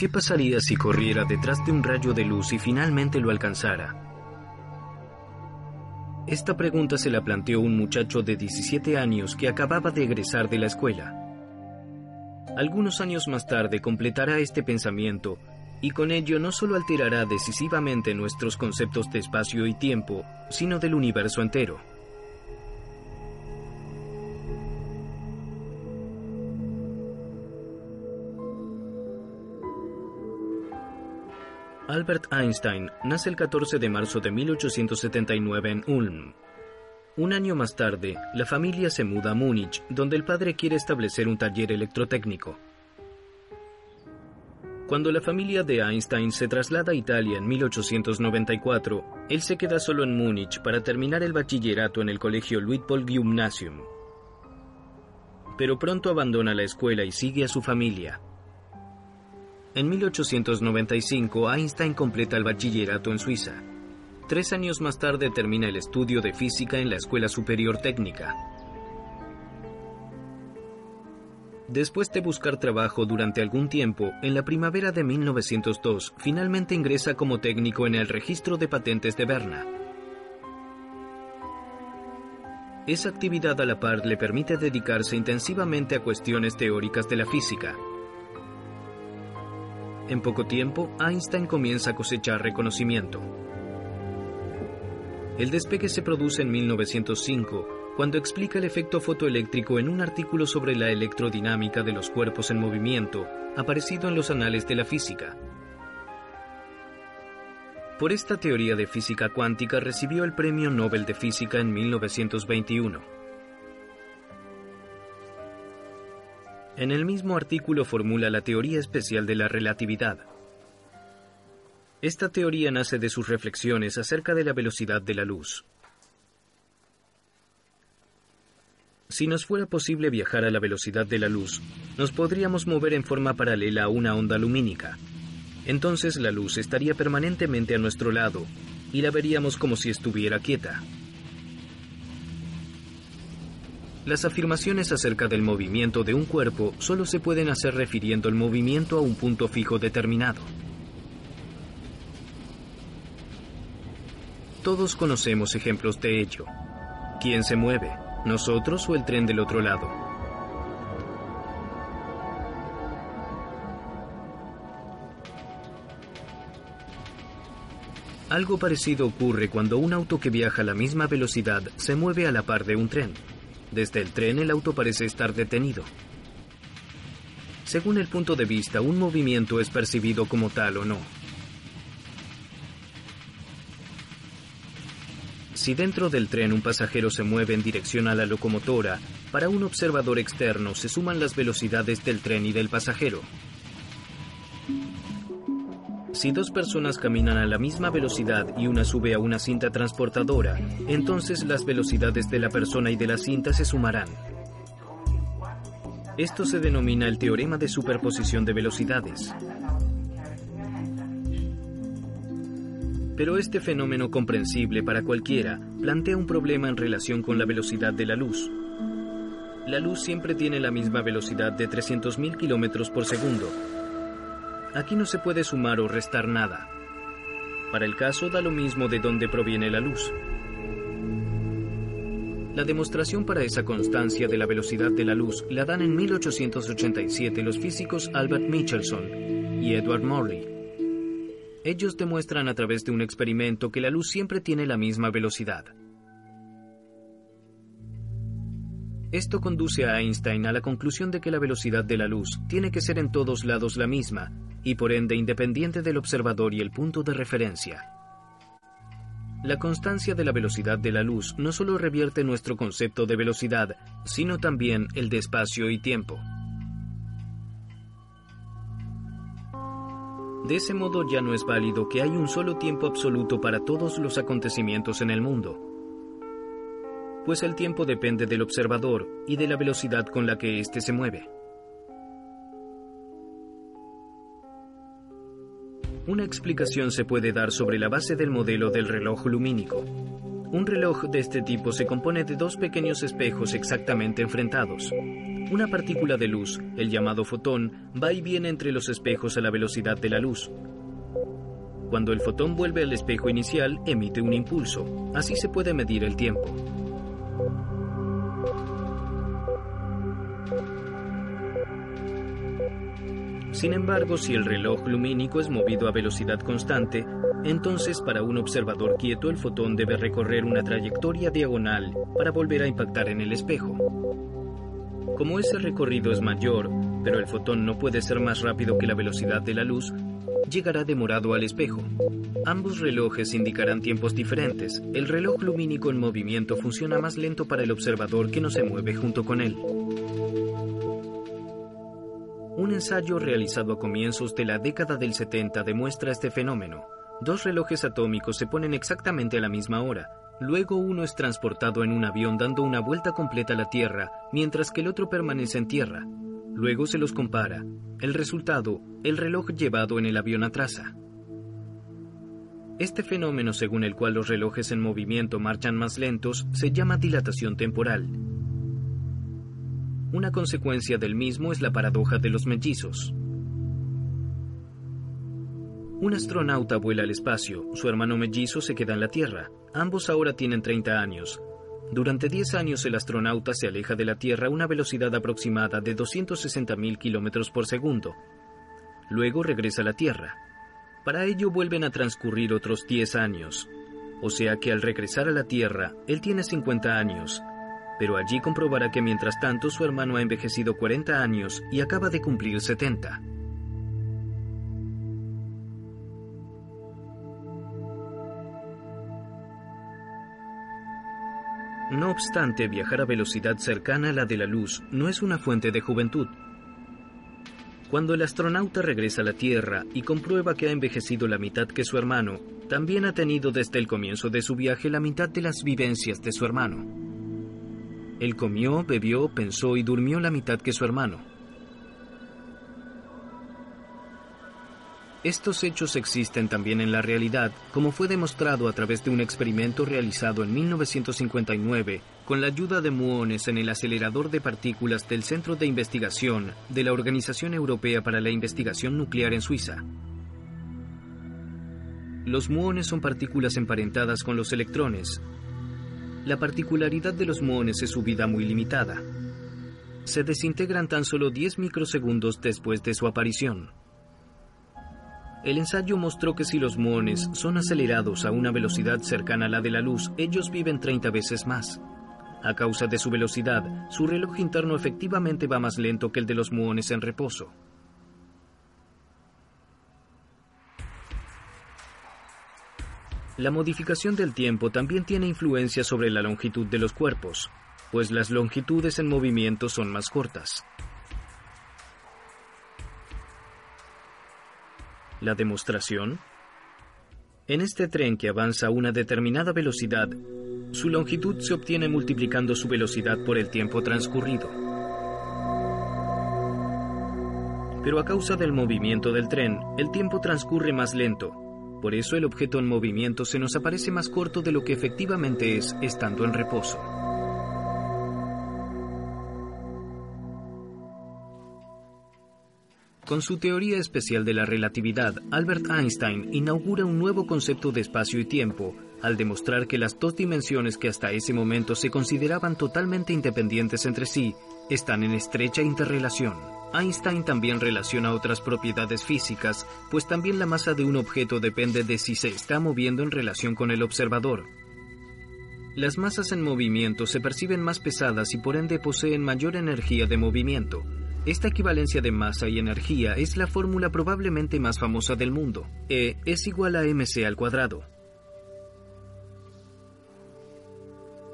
¿Qué pasaría si corriera detrás de un rayo de luz y finalmente lo alcanzara? Esta pregunta se la planteó un muchacho de 17 años que acababa de egresar de la escuela. Algunos años más tarde completará este pensamiento y con ello no solo alterará decisivamente nuestros conceptos de espacio y tiempo, sino del universo entero. Albert Einstein nace el 14 de marzo de 1879 en Ulm. Un año más tarde, la familia se muda a Múnich, donde el padre quiere establecer un taller electrotécnico. Cuando la familia de Einstein se traslada a Italia en 1894, él se queda solo en Múnich para terminar el bachillerato en el colegio Luitpold Gymnasium. Pero pronto abandona la escuela y sigue a su familia. En 1895, Einstein completa el bachillerato en Suiza. Tres años más tarde termina el estudio de física en la Escuela Superior Técnica. Después de buscar trabajo durante algún tiempo, en la primavera de 1902 finalmente ingresa como técnico en el registro de patentes de Berna. Esa actividad a la par le permite dedicarse intensivamente a cuestiones teóricas de la física, en poco tiempo, Einstein comienza a cosechar reconocimiento. El despegue se produce en 1905, cuando explica el efecto fotoeléctrico en un artículo sobre la electrodinámica de los cuerpos en movimiento, aparecido en los anales de la física. Por esta teoría de física cuántica recibió el Premio Nobel de Física en 1921. En el mismo artículo formula la teoría especial de la relatividad. Esta teoría nace de sus reflexiones acerca de la velocidad de la luz. Si nos fuera posible viajar a la velocidad de la luz, nos podríamos mover en forma paralela a una onda lumínica. Entonces la luz estaría permanentemente a nuestro lado y la veríamos como si estuviera quieta. Las afirmaciones acerca del movimiento de un cuerpo solo se pueden hacer refiriendo el movimiento a un punto fijo determinado. Todos conocemos ejemplos de ello. ¿Quién se mueve? ¿Nosotros o el tren del otro lado? Algo parecido ocurre cuando un auto que viaja a la misma velocidad se mueve a la par de un tren. Desde el tren el auto parece estar detenido. Según el punto de vista, un movimiento es percibido como tal o no. Si dentro del tren un pasajero se mueve en dirección a la locomotora, para un observador externo se suman las velocidades del tren y del pasajero. Si dos personas caminan a la misma velocidad y una sube a una cinta transportadora, entonces las velocidades de la persona y de la cinta se sumarán. Esto se denomina el teorema de superposición de velocidades. Pero este fenómeno comprensible para cualquiera plantea un problema en relación con la velocidad de la luz. La luz siempre tiene la misma velocidad de 300.000 km por segundo, Aquí no se puede sumar o restar nada. Para el caso da lo mismo de dónde proviene la luz. La demostración para esa constancia de la velocidad de la luz la dan en 1887 los físicos Albert Michelson y Edward Morley. Ellos demuestran a través de un experimento que la luz siempre tiene la misma velocidad. Esto conduce a Einstein a la conclusión de que la velocidad de la luz tiene que ser en todos lados la misma, y por ende independiente del observador y el punto de referencia. La constancia de la velocidad de la luz no solo revierte nuestro concepto de velocidad, sino también el de espacio y tiempo. De ese modo ya no es válido que hay un solo tiempo absoluto para todos los acontecimientos en el mundo, pues el tiempo depende del observador y de la velocidad con la que éste se mueve. Una explicación se puede dar sobre la base del modelo del reloj lumínico. Un reloj de este tipo se compone de dos pequeños espejos exactamente enfrentados. Una partícula de luz, el llamado fotón, va y viene entre los espejos a la velocidad de la luz. Cuando el fotón vuelve al espejo inicial, emite un impulso. Así se puede medir el tiempo. Sin embargo, si el reloj lumínico es movido a velocidad constante, entonces para un observador quieto el fotón debe recorrer una trayectoria diagonal para volver a impactar en el espejo. Como ese recorrido es mayor, pero el fotón no puede ser más rápido que la velocidad de la luz, llegará demorado al espejo. Ambos relojes indicarán tiempos diferentes. El reloj lumínico en movimiento funciona más lento para el observador que no se mueve junto con él. Un ensayo realizado a comienzos de la década del 70 demuestra este fenómeno. Dos relojes atómicos se ponen exactamente a la misma hora. Luego uno es transportado en un avión dando una vuelta completa a la Tierra, mientras que el otro permanece en tierra. Luego se los compara. El resultado, el reloj llevado en el avión atrasa. Este fenómeno según el cual los relojes en movimiento marchan más lentos se llama dilatación temporal. Una consecuencia del mismo es la paradoja de los mellizos. Un astronauta vuela al espacio, su hermano mellizo se queda en la Tierra. Ambos ahora tienen 30 años. Durante 10 años el astronauta se aleja de la Tierra a una velocidad aproximada de 260.000 km por segundo. Luego regresa a la Tierra. Para ello vuelven a transcurrir otros 10 años. O sea que al regresar a la Tierra, él tiene 50 años pero allí comprobará que mientras tanto su hermano ha envejecido 40 años y acaba de cumplir 70. No obstante, viajar a velocidad cercana a la de la luz no es una fuente de juventud. Cuando el astronauta regresa a la Tierra y comprueba que ha envejecido la mitad que su hermano, también ha tenido desde el comienzo de su viaje la mitad de las vivencias de su hermano. Él comió, bebió, pensó y durmió la mitad que su hermano. Estos hechos existen también en la realidad, como fue demostrado a través de un experimento realizado en 1959 con la ayuda de muones en el acelerador de partículas del Centro de Investigación de la Organización Europea para la Investigación Nuclear en Suiza. Los muones son partículas emparentadas con los electrones, la particularidad de los muones es su vida muy limitada. Se desintegran tan solo 10 microsegundos después de su aparición. El ensayo mostró que si los muones son acelerados a una velocidad cercana a la de la luz, ellos viven 30 veces más. A causa de su velocidad, su reloj interno efectivamente va más lento que el de los muones en reposo. La modificación del tiempo también tiene influencia sobre la longitud de los cuerpos, pues las longitudes en movimiento son más cortas. La demostración. En este tren que avanza a una determinada velocidad, su longitud se obtiene multiplicando su velocidad por el tiempo transcurrido. Pero a causa del movimiento del tren, el tiempo transcurre más lento, por eso el objeto en movimiento se nos aparece más corto de lo que efectivamente es estando en reposo. Con su teoría especial de la relatividad, Albert Einstein inaugura un nuevo concepto de espacio y tiempo, al demostrar que las dos dimensiones que hasta ese momento se consideraban totalmente independientes entre sí, están en estrecha interrelación. Einstein también relaciona otras propiedades físicas, pues también la masa de un objeto depende de si se está moviendo en relación con el observador. Las masas en movimiento se perciben más pesadas y por ende poseen mayor energía de movimiento. Esta equivalencia de masa y energía es la fórmula probablemente más famosa del mundo. E es igual a mc al cuadrado.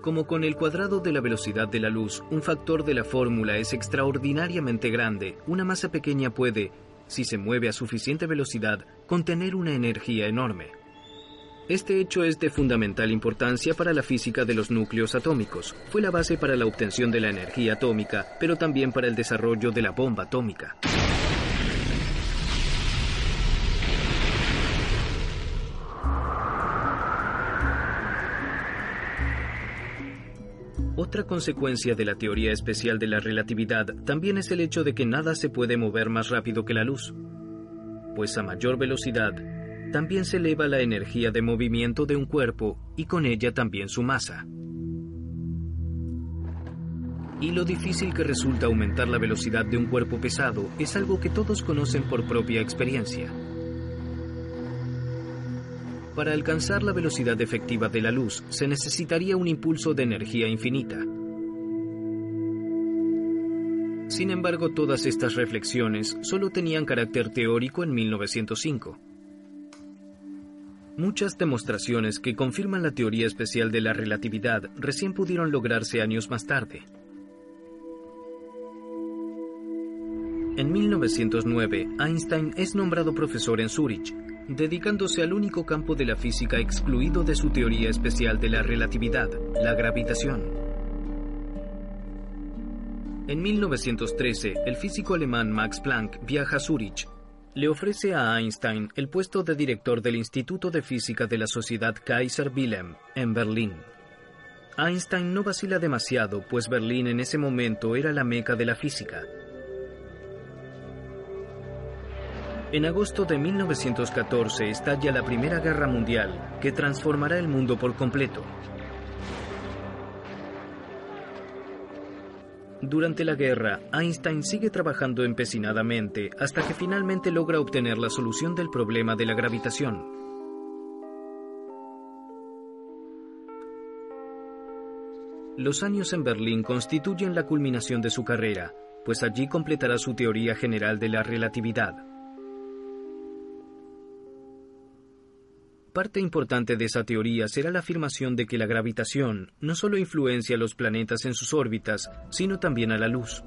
Como con el cuadrado de la velocidad de la luz, un factor de la fórmula es extraordinariamente grande, una masa pequeña puede, si se mueve a suficiente velocidad, contener una energía enorme. Este hecho es de fundamental importancia para la física de los núcleos atómicos. Fue la base para la obtención de la energía atómica, pero también para el desarrollo de la bomba atómica. Otra consecuencia de la teoría especial de la relatividad también es el hecho de que nada se puede mover más rápido que la luz, pues a mayor velocidad, también se eleva la energía de movimiento de un cuerpo y con ella también su masa. Y lo difícil que resulta aumentar la velocidad de un cuerpo pesado es algo que todos conocen por propia experiencia. Para alcanzar la velocidad efectiva de la luz se necesitaría un impulso de energía infinita. Sin embargo, todas estas reflexiones solo tenían carácter teórico en 1905. Muchas demostraciones que confirman la teoría especial de la relatividad recién pudieron lograrse años más tarde. En 1909, Einstein es nombrado profesor en Zúrich, dedicándose al único campo de la física excluido de su teoría especial de la relatividad, la gravitación. En 1913, el físico alemán Max Planck viaja a Zúrich. Le ofrece a Einstein el puesto de director del Instituto de Física de la Sociedad Kaiser Wilhelm, en Berlín. Einstein no vacila demasiado, pues Berlín en ese momento era la meca de la física. En agosto de 1914 estalla la Primera Guerra Mundial, que transformará el mundo por completo. Durante la guerra, Einstein sigue trabajando empecinadamente hasta que finalmente logra obtener la solución del problema de la gravitación. Los años en Berlín constituyen la culminación de su carrera, pues allí completará su teoría general de la relatividad. Parte importante de esa teoría será la afirmación de que la gravitación no solo influencia a los planetas en sus órbitas, sino también a la luz.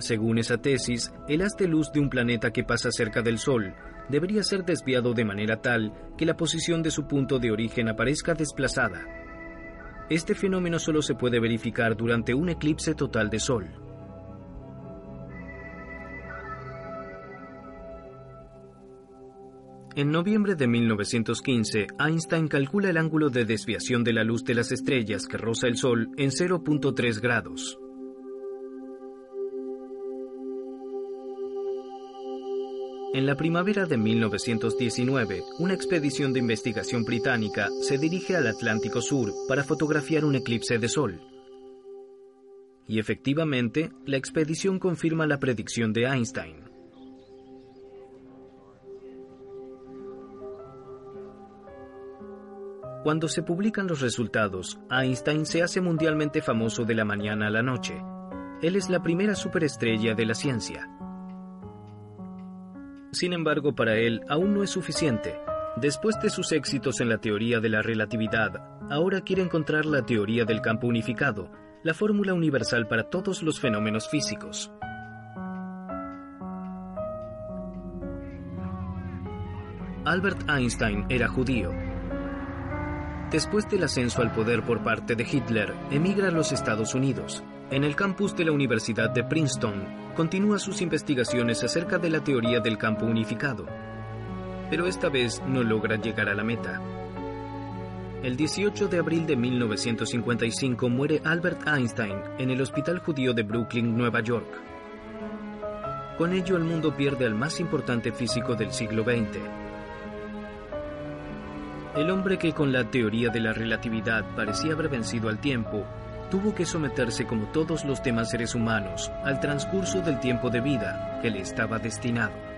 Según esa tesis, el haz de luz de un planeta que pasa cerca del Sol debería ser desviado de manera tal que la posición de su punto de origen aparezca desplazada. Este fenómeno solo se puede verificar durante un eclipse total de Sol. En noviembre de 1915, Einstein calcula el ángulo de desviación de la luz de las estrellas que roza el Sol en 0.3 grados. En la primavera de 1919, una expedición de investigación británica se dirige al Atlántico Sur para fotografiar un eclipse de Sol. Y efectivamente, la expedición confirma la predicción de Einstein. Cuando se publican los resultados, Einstein se hace mundialmente famoso de la mañana a la noche. Él es la primera superestrella de la ciencia. Sin embargo, para él aún no es suficiente. Después de sus éxitos en la teoría de la relatividad, ahora quiere encontrar la teoría del campo unificado, la fórmula universal para todos los fenómenos físicos. Albert Einstein era judío Después del ascenso al poder por parte de Hitler, emigra a los Estados Unidos. En el campus de la Universidad de Princeton, continúa sus investigaciones acerca de la teoría del campo unificado. Pero esta vez no logra llegar a la meta. El 18 de abril de 1955 muere Albert Einstein en el Hospital Judío de Brooklyn, Nueva York. Con ello el mundo pierde al más importante físico del siglo XX, el hombre que con la teoría de la relatividad parecía haber vencido al tiempo, tuvo que someterse como todos los demás seres humanos al transcurso del tiempo de vida que le estaba destinado.